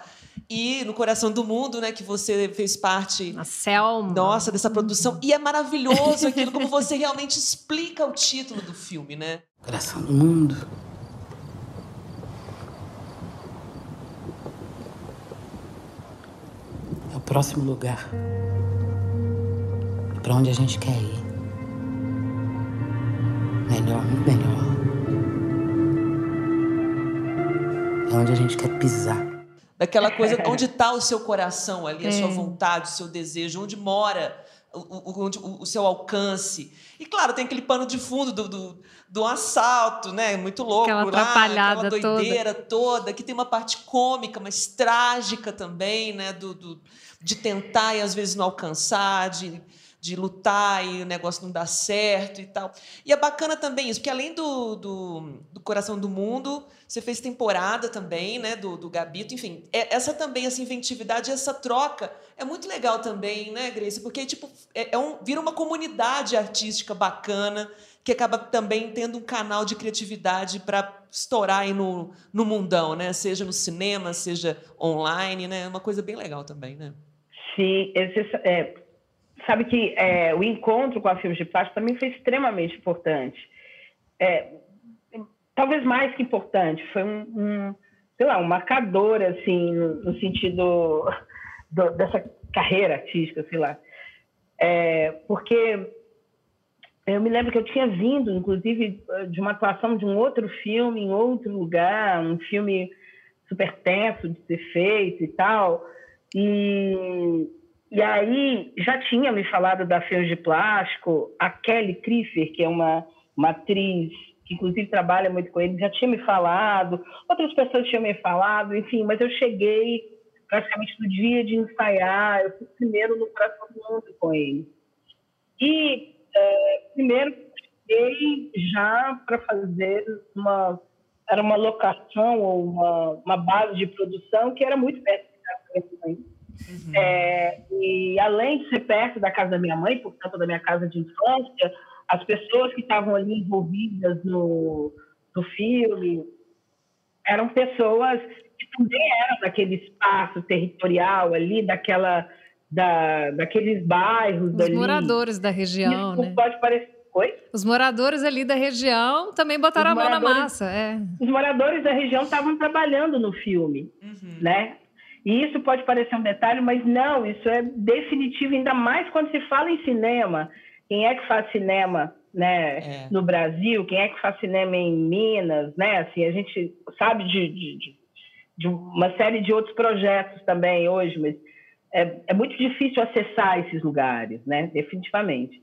E no Coração do Mundo, né, que você fez parte. A Selma. Nossa, dessa produção. E é maravilhoso aquilo, como você realmente explica o título do filme, né? Coração do Mundo. Próximo lugar. Para onde a gente quer ir. Melhor, muito melhor. É onde a gente quer pisar. Daquela coisa, onde está o seu coração ali, a sua é. vontade, o seu desejo, onde mora o, o, o, seu alcance. E claro, tem aquele pano de fundo do, do, do assalto, né? Muito louco. Aquela atrapalhada aquela doideira toda. toda. Que tem uma parte cômica, mas trágica também, né? Do, do, de tentar e às vezes não alcançar, de, de lutar e o negócio não dá certo e tal. E é bacana também isso, porque além do, do, do Coração do Mundo, você fez temporada também, né, do, do Gabito, enfim. É, essa também, essa inventividade, essa troca é muito legal também, né, Grace? Porque, tipo, é, é um, vira uma comunidade artística bacana, que acaba também tendo um canal de criatividade para estourar aí no, no mundão, né? Seja no cinema, seja online, né? É uma coisa bem legal também, né? Sim, esse, é, sabe que é, o encontro com a Filmes de Plástico também foi extremamente importante. É, talvez mais que importante, foi um, um, sei lá, um marcador, assim, no, sentido do, dessa carreira artística, sei lá. É, porque eu me lembro que eu tinha vindo, inclusive, de uma atuação de um outro filme em outro lugar, um filme super tenso de ser feito e tal. E, e aí já tinha me falado da Fios de Plástico, a Kelly Kriefer, que é uma, uma atriz que inclusive trabalha muito com ele, já tinha me falado, outras pessoas tinham me falado, enfim, mas eu cheguei praticamente no dia de ensaiar, eu fui primeiro no Coração do Mundo com ele. E é, primeiro cheguei já para fazer uma era uma locação ou uma, uma base de produção que era muito perto Uhum. É, e além de ser perto da casa da minha mãe, portanto da minha casa de infância, as pessoas que estavam ali envolvidas no, no filme eram pessoas que também eram daquele espaço territorial ali, daquela da, daqueles bairros Os moradores da região, Isso né? pode parecer Oi? Os moradores ali da região também botaram a mão na massa. É. Os moradores da região estavam trabalhando no filme, uhum. né? E isso pode parecer um detalhe, mas não, isso é definitivo, ainda mais quando se fala em cinema. Quem é que faz cinema né, é. no Brasil? Quem é que faz cinema em Minas? Né? Assim, a gente sabe de, de, de uma série de outros projetos também hoje, mas é, é muito difícil acessar esses lugares, né? Definitivamente.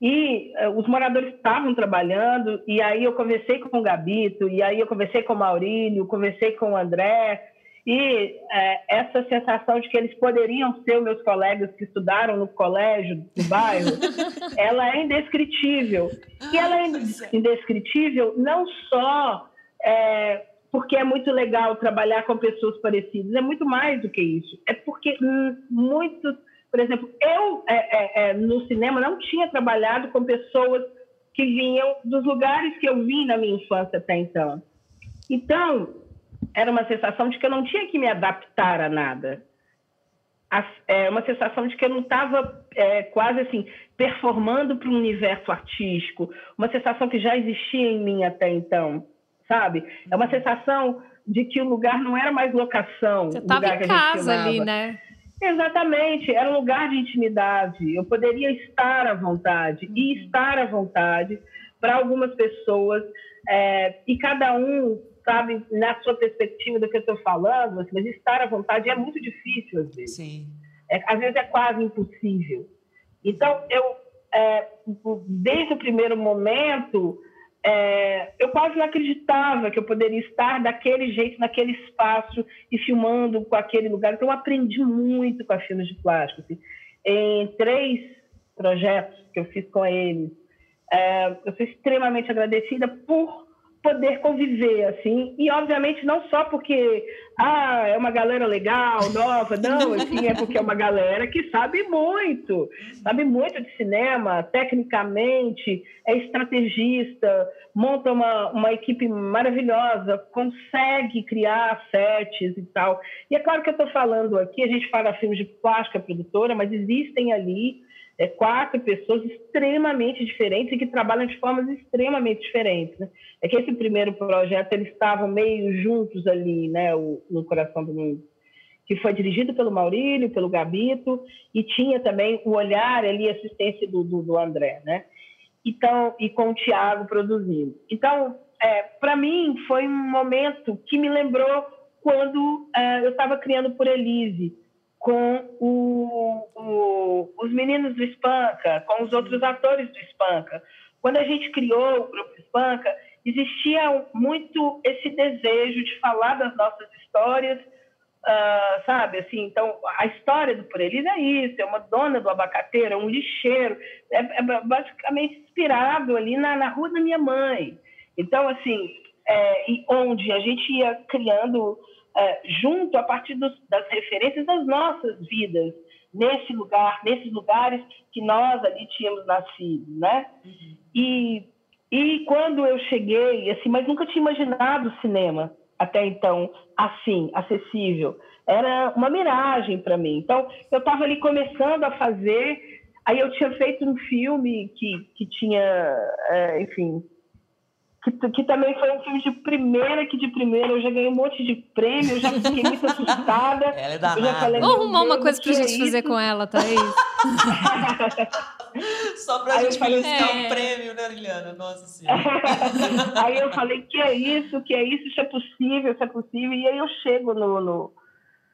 E uh, os moradores estavam trabalhando, e aí eu conversei com o Gabito, e aí eu conversei com o Maurílio, conversei com o André, e uh, essa sensação de que eles poderiam ser meus colegas que estudaram no colégio do bairro, ela é indescritível. E ela é indescritível não só é, porque é muito legal trabalhar com pessoas parecidas. É muito mais do que isso. É porque muitos, por exemplo, eu é, é, é, no cinema não tinha trabalhado com pessoas que vinham dos lugares que eu vim na minha infância até então. Então, era uma sensação de que eu não tinha que me adaptar a nada. É uma sensação de que eu não estava é, quase assim performando para um universo artístico, uma sensação que já existia em mim até então sabe? É uma sensação de que o lugar não era mais locação. Você estava em casa ali, né? Exatamente, era um lugar de intimidade. Eu poderia estar à vontade uhum. e estar à vontade para algumas pessoas é, e cada um sabe na sua perspectiva do que eu estou falando, assim, mas estar à vontade é muito difícil às vezes. Sim. É, às vezes é quase impossível. Então eu é, desde o primeiro momento é, eu quase não acreditava que eu poderia estar daquele jeito, naquele espaço e filmando com aquele lugar. Então, eu aprendi muito com a Filmes de Plástico. Assim. Em três projetos que eu fiz com eles, é, eu sou extremamente agradecida por poder conviver, assim, e obviamente não só porque ah, é uma galera legal, nova, não, assim, é porque é uma galera que sabe muito, sabe muito de cinema, tecnicamente, é estrategista, monta uma, uma equipe maravilhosa, consegue criar sets e tal. E é claro que eu estou falando aqui, a gente fala filmes de plástica produtora, mas existem ali é, quatro pessoas extremamente diferentes e que trabalham de formas extremamente diferentes. Né? É que esse primeiro projeto eles estavam meio juntos ali, né, o, no coração do mundo, que foi dirigido pelo Maurílio, pelo Gabito e tinha também o olhar ali, assistência do, do, do André, né? Então e com o Tiago produzindo. Então, é, para mim foi um momento que me lembrou quando é, eu estava criando por Elise com o, o, os meninos do Espanca, com os outros atores do Espanca. Quando a gente criou o grupo Espanca, existia muito esse desejo de falar das nossas histórias uh, sabe? Assim, então, a história do Por Elis é isso, é uma dona do abacateiro, é um lixeiro, é, é basicamente inspirado ali na, na rua da minha mãe. Então, assim, é, onde a gente ia criando é, junto a partir dos, das referências das nossas vidas, nesse lugar, nesses lugares que nós ali tínhamos nascido, né? Uhum. E, e quando eu cheguei, assim, mas nunca tinha imaginado o cinema até então assim, acessível. Era uma miragem para mim. Então, eu estava ali começando a fazer, aí eu tinha feito um filme que, que tinha, é, enfim, que, que, também foi um filme de primeira, que de primeira eu já ganhei um monte de prêmio, eu já fiquei muito assustada. Ela é danada. Vamos arrumar uma coisa pra gente é fazer com ela, Thaís. Só pra Aí gente beliscar é... um prêmio, né, Liliana? Nossa Senhora. aí eu falei, que é isso, que é isso, isso é possível, isso é possível. E aí eu chego no, no,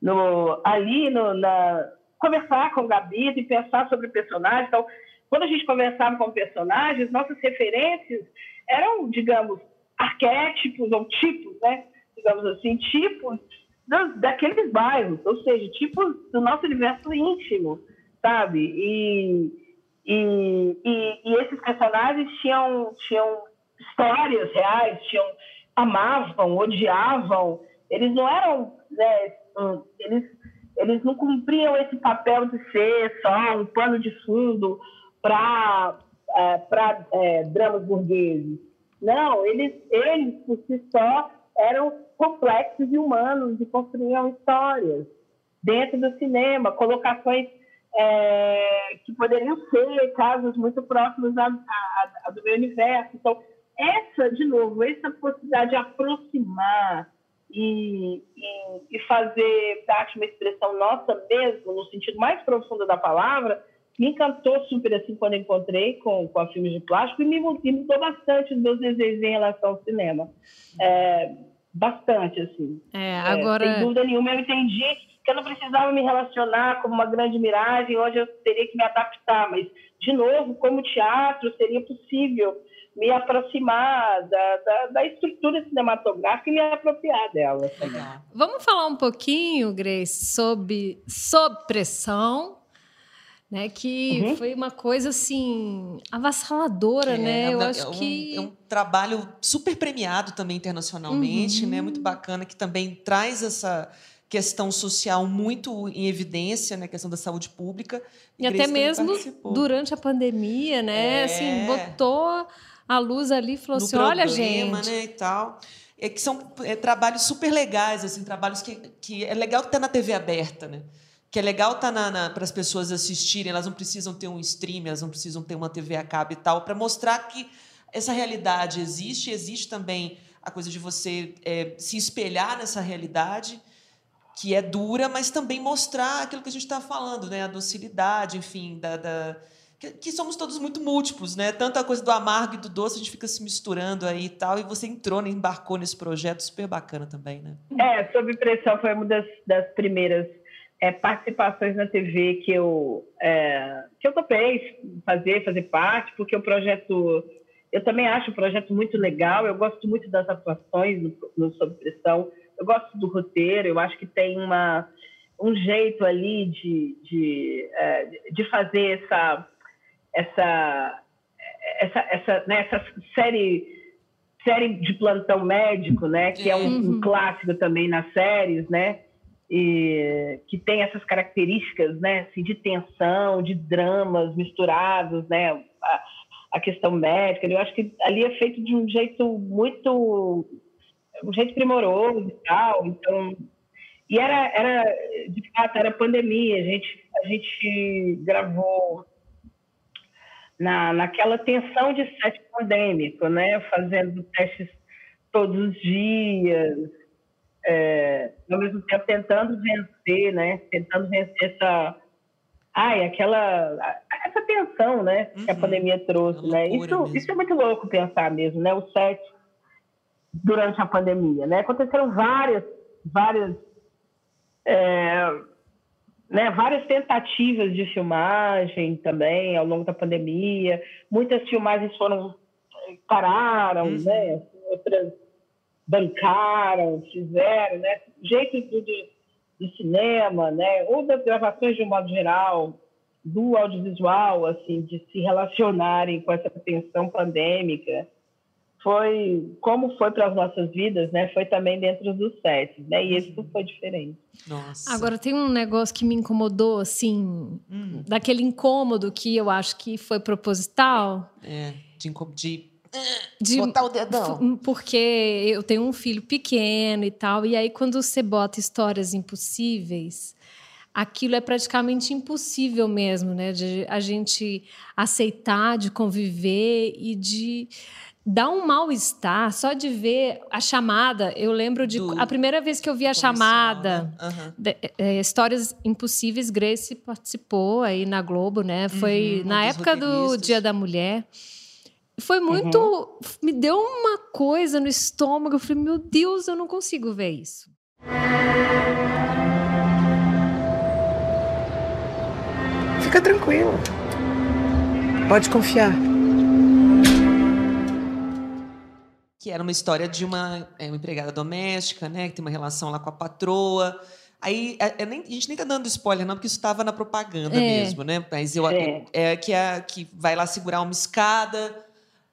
no ali no, na, conversar com o Gabi e pensar sobre personagens. Então, quando a gente conversava com personagens, nossas referências eram, digamos, arquétipos ou tipos, né? Digamos assim, tipos dos, daqueles bairros, ou seja, tipos do nosso universo íntimo, sabe? E, e, e, e esses personagens tinham, tinham histórias reais, tinham amavam, odiavam, eles não eram, né, eles, eles não cumpriam esse papel de ser só um pano de fundo para é, para é, dramas burgueses. Não, eles, eles, por si só, eram complexos e humanos e construíam histórias dentro do cinema, colocações é, que poderiam ser casos muito próximos a, a, a, do meu universo. Então, essa, de novo, essa possibilidade de aproximar e, e, e fazer da arte uma expressão nossa mesmo, no sentido mais profundo da palavra, me encantou super assim quando encontrei com, com a filmes de plástico e me, me mudou bastante os meus desejos em relação ao cinema. É, bastante, assim. É, agora... É, sem dúvida nenhuma, eu entendi que eu não precisava me relacionar como uma grande miragem, onde eu teria que me adaptar, mas, de novo, como teatro, seria possível me aproximar da, da, da, estrutura cinematográfica e me apropriar dela. Vamos falar um pouquinho, Grace, sobre sob pressão, né? Que uhum. foi uma coisa assim avassaladora, é, né? Eu é, acho é um, que é um trabalho super premiado também internacionalmente, uhum. né? Muito bacana que também traz essa questão social muito em evidência, né? A questão da saúde pública. E, e até mesmo durante a pandemia, né? É. Assim, botou a luz ali e falou no assim: problema, olha, gente. Né, e tal. É que são é, trabalhos super legais, assim, trabalhos que, que é legal que tá na TV aberta, né? Que é legal tá para as pessoas assistirem, elas não precisam ter um stream, elas não precisam ter uma TV a cabo e tal, para mostrar que essa realidade existe, existe também a coisa de você é, se espelhar nessa realidade que é dura, mas também mostrar aquilo que a gente está falando, né? A docilidade, enfim, da, da que, que, somos todos muito múltiplos, né? Tanto a coisa do amargo e do doce, a gente fica se misturando aí e tal. E você entrou, embarcou nesse projeto super bacana também, né? É, Sob Pressão foi uma das, das primeiras é, participações na TV que eu, é, que eu topei fazer, fazer parte, porque o projeto, eu também acho o projeto muito legal, eu gosto muito das atuações no, no Sob Pressão, eu gosto do roteiro, eu acho que tem uma, um jeito ali de, de, é, de fazer essa, essa, essa, essa, né, essa série série de plantão médico, né, que é um, um clássico também nas séries, né, e, que tem essas características né, assim, de tensão, de dramas misturados, né, a, a, questão médica. Eu acho que ali é feito de um jeito muito. um jeito primoroso e tal. Então, e era, era de fato, era pandemia. A gente, a gente gravou na, naquela tensão de set pandêmico, né, fazendo testes todos os dias é, ao mesmo tempo tentando vencer, né? Tentando vencer essa, ai, aquela, essa tensão, né? Que a uhum. pandemia trouxe, né? Isso, isso é muito louco pensar mesmo, né? O set durante a pandemia, né? Aconteceram várias, várias, é, né? Várias tentativas de filmagem também ao longo da pandemia. Muitas filmagens foram pararam, uhum. né? Outras bancaram, fizeram, né? Jeito de, do cinema, né, ou das gravações de um modo geral, do audiovisual, assim, de se relacionarem com essa tensão pandêmica, foi como foi para as nossas vidas, né? Foi também dentro dos sets, né? E isso foi diferente. Nossa. Agora tem um negócio que me incomodou, assim, hum. daquele incômodo que eu acho que foi proposital. É, de, de de botar o dedão. Porque eu tenho um filho pequeno e tal, e aí quando você bota histórias impossíveis, aquilo é praticamente impossível mesmo, né? De a gente aceitar, de conviver e de dá um mal-estar só de ver a chamada. Eu lembro de Do, a primeira vez que eu vi a chamada, uhum. de, é, Histórias Impossíveis, Grace participou aí na Globo, né? Foi uhum, na época do Dia da Mulher. Foi muito. Uhum. Me deu uma coisa no estômago. Eu falei, meu Deus, eu não consigo ver isso. Fica tranquilo. Pode confiar. que era uma história de uma, é, uma empregada doméstica, né, que tem uma relação lá com a patroa. Aí é, é, nem, a gente nem tá dando spoiler, não, porque isso estava na propaganda é. mesmo, né? Mas eu é, é que, a, que vai lá segurar uma escada,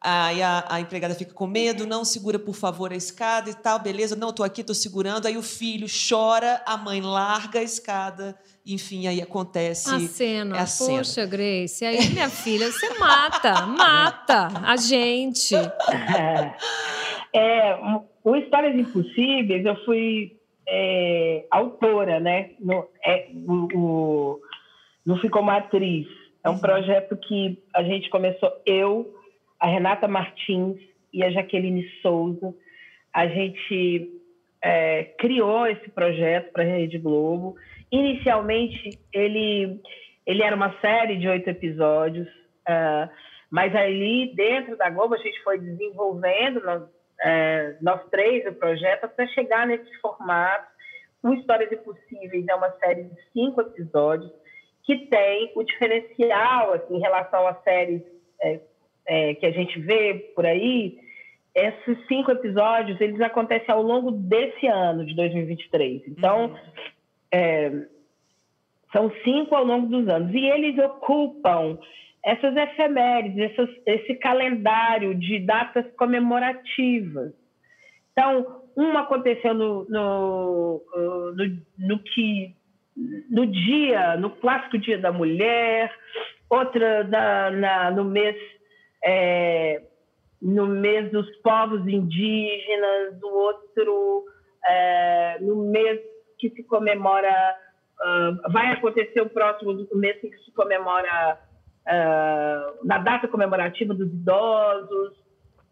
aí a, a, empregada fica com medo, não segura, por favor, a escada e tal, beleza, não, estou aqui, estou segurando. Aí o filho chora, a mãe larga a escada, enfim, aí acontece. A cena. É a Poxa, cena. Grace, aí minha filha, você mata, mata a gente. É, o Histórias Impossíveis, eu fui é, autora, né? No, é, o, o, não fui como atriz. É um uhum. projeto que a gente começou, eu, a Renata Martins e a Jaqueline Souza. A gente é, criou esse projeto para a Rede Globo. Inicialmente, ele, ele era uma série de oito episódios, uh, mas ali dentro da Globo a gente foi desenvolvendo é, nós três, o projeto, até chegar nesse formato. O Histórias Impossíveis é uma série de cinco episódios que tem o diferencial assim, em relação às séries é, é, que a gente vê por aí. Esses cinco episódios eles acontecem ao longo desse ano de 2023. Então, uhum. É, são cinco ao longo dos anos e eles ocupam essas efemérides, essas, esse calendário de datas comemorativas. Então, uma aconteceu no, no, no, no, que, no dia, no clássico Dia da Mulher, outra na, na no mês é, no mês dos povos indígenas, o outro é, no mês que se comemora, uh, vai acontecer o próximo mês que se comemora uh, na data comemorativa dos idosos.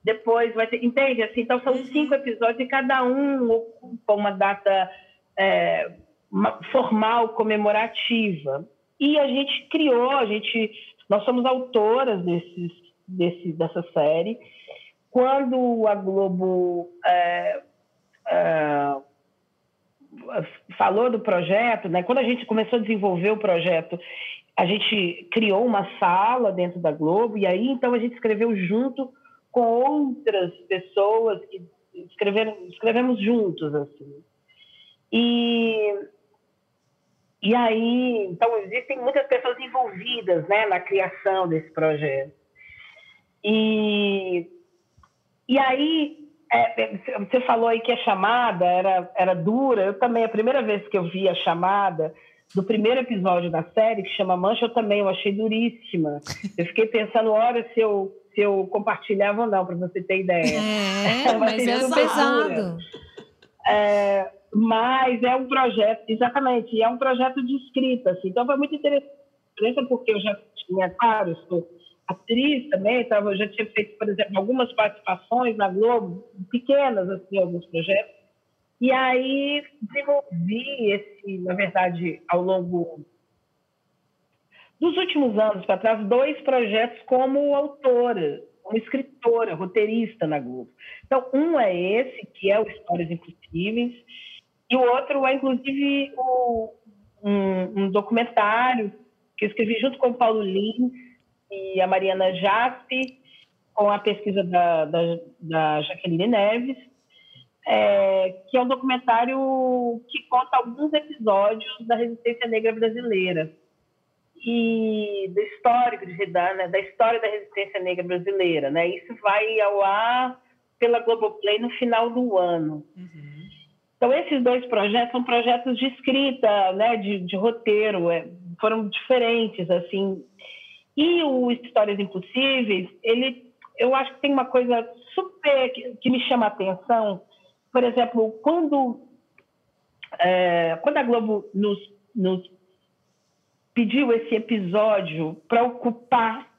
Depois vai ter, entende? Assim, então são uhum. cinco episódios e cada um ocupa uma data é, formal comemorativa. E a gente criou, a gente, nós somos autoras desses, desse, dessa série. Quando a Globo é, é, falou do projeto, né? quando a gente começou a desenvolver o projeto a gente criou uma sala dentro da Globo e aí então a gente escreveu junto com outras pessoas que escreveram, escrevemos juntos assim. E e aí, então existem muitas pessoas envolvidas, né, na criação desse projeto. E e aí é, você falou aí que a chamada era era dura. Eu também a primeira vez que eu vi a chamada do primeiro episódio da série, que chama Mancha, eu também eu achei duríssima. Eu fiquei pensando, hora se eu, se eu compartilhava ou não, para você ter ideia. É, mas é pesado. É, mas é um projeto, exatamente, é um projeto de escrita, assim. Então foi muito interessante, porque eu já tinha, claro, sou atriz também, eu já tinha feito, por exemplo, algumas participações na Globo, pequenas, assim, alguns projetos, e aí desenvolvi esse, na verdade, ao longo dos últimos anos para trás, dois projetos como autora, como escritora, roteirista na Globo. Então, um é esse, que é o Histórias Impossíveis, e o outro é, inclusive, o, um, um, documentário que eu escrevi junto com o Paulo Lins e a Mariana Jaspe, com a pesquisa da, da, da Jaqueline Neves, é, que é um documentário que conta alguns episódios da resistência negra brasileira e do histórico de, da, né, da história da resistência negra brasileira, né? Isso vai ao ar pela Globoplay no final do ano. Uhum. Então esses dois projetos são projetos de escrita, né, de, de roteiro, é, foram diferentes assim. E o Histórias Impossíveis, ele, eu acho que tem uma coisa super que, que me chama a atenção. Por exemplo, quando é, quando a Globo nos, nos pediu esse episódio para ocupar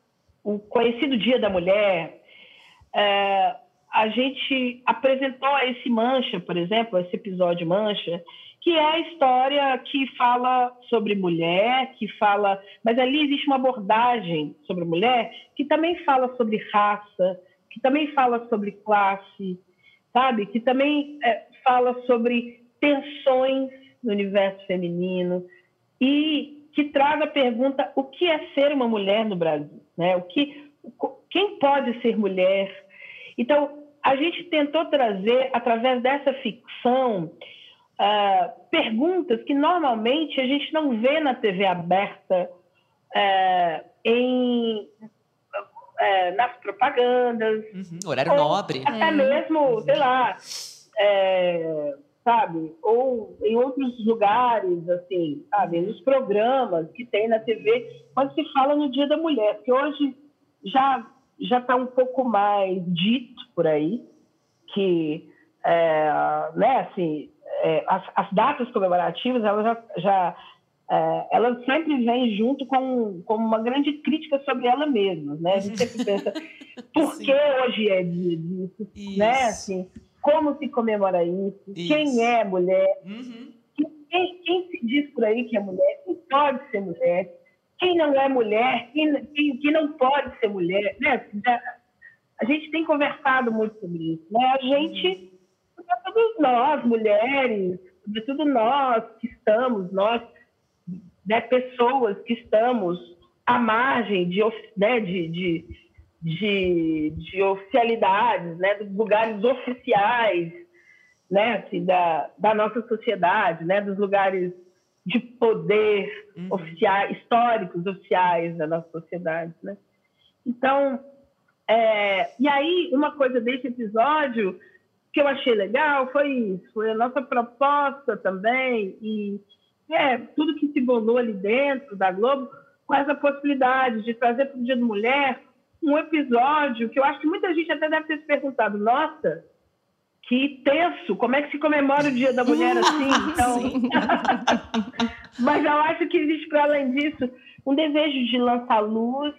o conhecido Dia da Mulher, é, a gente apresentou esse Mancha, por exemplo, esse episódio Mancha, que é a história que fala sobre mulher, que fala, mas ali existe uma abordagem sobre mulher que também fala sobre raça, que também fala sobre classe, sabe? Que também é, fala sobre tensões no universo feminino e que traz a pergunta o que é ser uma mulher no Brasil, né? O que, quem pode ser mulher? Então a gente tentou trazer através dessa ficção uh, perguntas que normalmente a gente não vê na TV aberta uh, em uh, nas propagandas, uhum, horário nobre, até é. mesmo, sei lá. É, sabe? Ou em outros lugares, assim, sabe? Nos programas que tem na TV, quando se fala no Dia da Mulher, porque hoje já já está um pouco mais dito por aí que, é, né, assim, é, as, as, datas comemorativas, elas já, já é, elas sempre vêm junto com, com uma grande crítica sobre ela mesma, né? A gente sempre pensa, por que hoje é dia disso, né? Assim, como se comemora isso, isso. quem é mulher, uhum. quem, quem, se diz por aí que é mulher, quem pode ser mulher, quem não é mulher, quem, quem, quem não pode ser mulher, né? A gente tem conversado muito sobre isso, né? A gente, todos nós, mulheres, sobretudo nós que estamos, nós, né, pessoas que estamos à margem de, né, de, de de, de oficialidades, né, dos lugares oficiais, né, assim, da, da nossa sociedade, né, dos lugares de poder uhum. oficiais, históricos oficiais da nossa sociedade, né? Então, é, e aí uma coisa desse episódio que eu achei legal foi isso, foi a nossa proposta também e é, tudo que se bolou ali dentro da Globo com essa possibilidade de trazer para o Dia da Mulher um episódio que eu acho que muita gente até deve ter se perguntado, nossa, que tenso, como é que se comemora o Dia da Mulher assim? Então... Mas eu acho que existe, para além disso, um desejo de lançar luz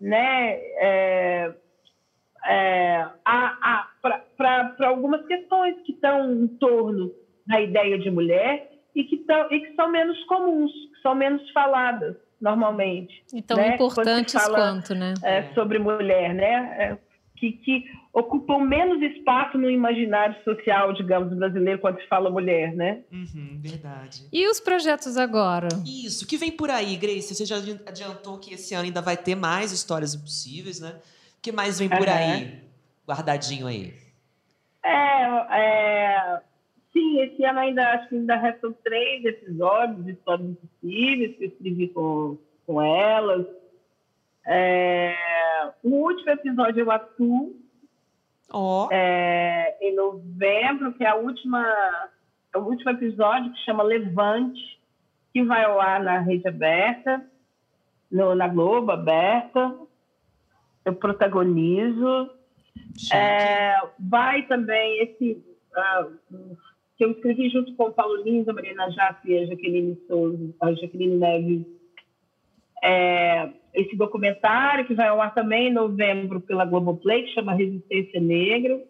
né, é, é, para algumas questões que estão em torno da ideia de mulher e que, tão, e que são menos comuns, que são menos faladas normalmente. E tão né? importantes fala, quanto, né? É, sobre mulher, né? É, que, que ocupam menos espaço no imaginário social, digamos, brasileiro quando se fala mulher, né? Uhum, verdade. E os projetos agora? Isso, que vem por aí, Grace? Você já adiantou que esse ano ainda vai ter mais histórias impossíveis, né? O que mais vem por uhum. aí, guardadinho aí? É, é, Sim, esse ano ainda acho que ainda restam três episódios de Histórias Impossíveis que eu escrevi com, com elas. É, o último episódio eu atuo oh. é, em novembro, que é a última, é o último episódio que chama Levante, que vai ao ar na rede aberta, no, na Globo aberta. Eu protagonizo. É, vai também esse uh, que eu escrevi junto com o Paulo Lins, a Mariana Jaffe e a Jaqueline Souza, a Jaqueline Neves, é, esse documentário que vai ao ar também em novembro pela Globoplay, que chama Resistência Negra.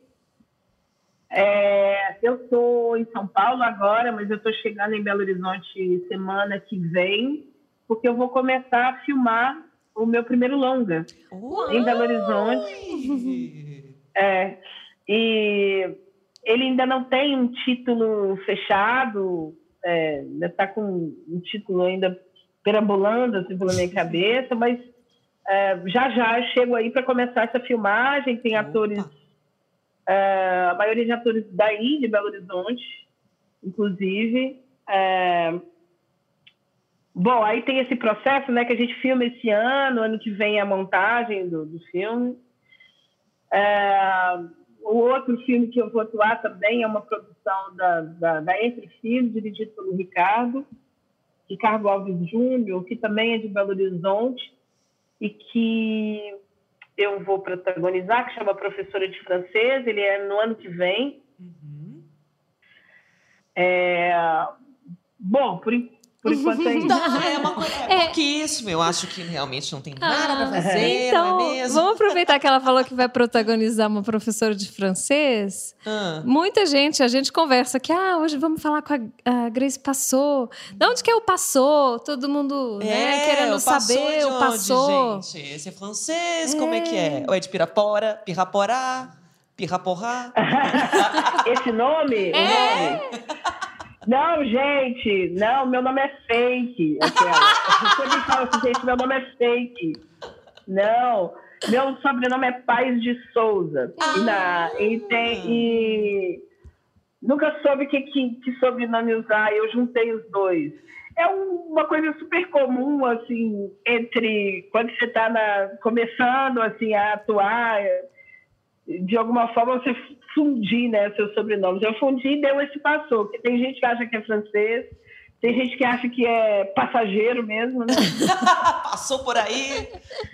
É, eu estou em São Paulo agora, mas eu estou chegando em Belo Horizonte semana que vem, porque eu vou começar a filmar o meu primeiro longa em Belo Horizonte. É, e ele ainda não tem um título fechado, é, ainda está com um título ainda perambulando assim pela minha cabeça, mas é, já já eu chego aí para começar essa filmagem. Tem Opa. atores é, a maioria de atores daí, de Belo Horizonte, inclusive. É, bom, aí tem esse processo, né, que a gente filma esse ano, ano que vem a montagem do, do filme. É, o outro filme que eu vou atuar também é uma produção da, da, da Entre Filhos, dirigido pelo Ricardo, Ricardo Alves Júnior, que também é de Belo Horizonte, e que eu vou protagonizar, que chama Professora de Francês, ele é no ano que vem. Uhum. É... Bom, por, por enquanto é isso. é uma coisa é, é pouquíssimo. Eu acho que realmente não tem nada ah, para fazer, então, não é mesmo? Vamos aproveitar que ela falou que vai protagonizar uma professora de francês. Ah. Muita gente, a gente conversa que, ah, hoje vamos falar com a, a Grace Passou. De onde que é o Passou? Todo mundo né, é, né, querendo o saber o Passou. Gente? Esse é francês, é. como é que é? Ou é de Pirapora? Piraporá? Pirraporá? Esse nome? É. O nome? Não, gente, não, meu nome é fake. Eu sempre falo assim, gente, meu nome é fake. Não, meu sobrenome é Paz de Souza. Ah. E, na, e, tem, e nunca soube que, que, que sobrenome usar, eu juntei os dois. É uma coisa super comum, assim, entre quando você está começando assim, a atuar, de alguma forma você fundir né, seus sobrenomes. Eu fundi e deu esse passou, porque tem gente que acha que é francês, tem gente que acha que é passageiro mesmo, né? Passou por aí,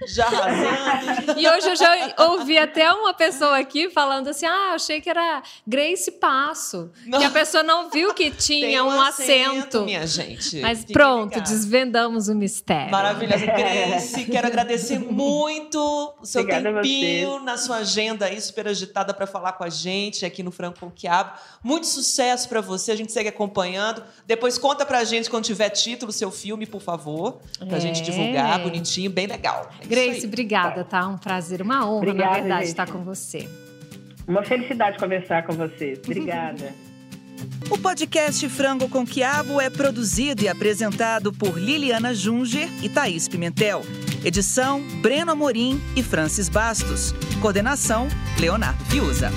já arrasando. E hoje eu já ouvi até uma pessoa aqui falando assim: ah, achei que era Grace Passo. Não. Que a pessoa não viu que tinha um, um acento, acento. Minha gente. Mas Fique pronto, ligado. desvendamos o mistério. Maravilhosa. Grace, quero agradecer muito o seu Obrigada tempinho na sua agenda aí, super agitada para falar com a gente aqui no Franco com Quiabo. Muito sucesso para você, a gente segue acompanhando. Depois conta pra pra gente quando tiver título, seu filme, por favor. Pra é. gente divulgar, bonitinho, bem legal. É Grace, obrigada, tá? Um prazer, uma honra, Obrigada, na verdade, gente. estar com você. Uma felicidade conversar com você. Obrigada. O podcast Frango com Quiabo é produzido e apresentado por Liliana Junger e Thaís Pimentel. Edição: Breno Amorim e Francis Bastos. Coordenação: Leonardo Fiuza.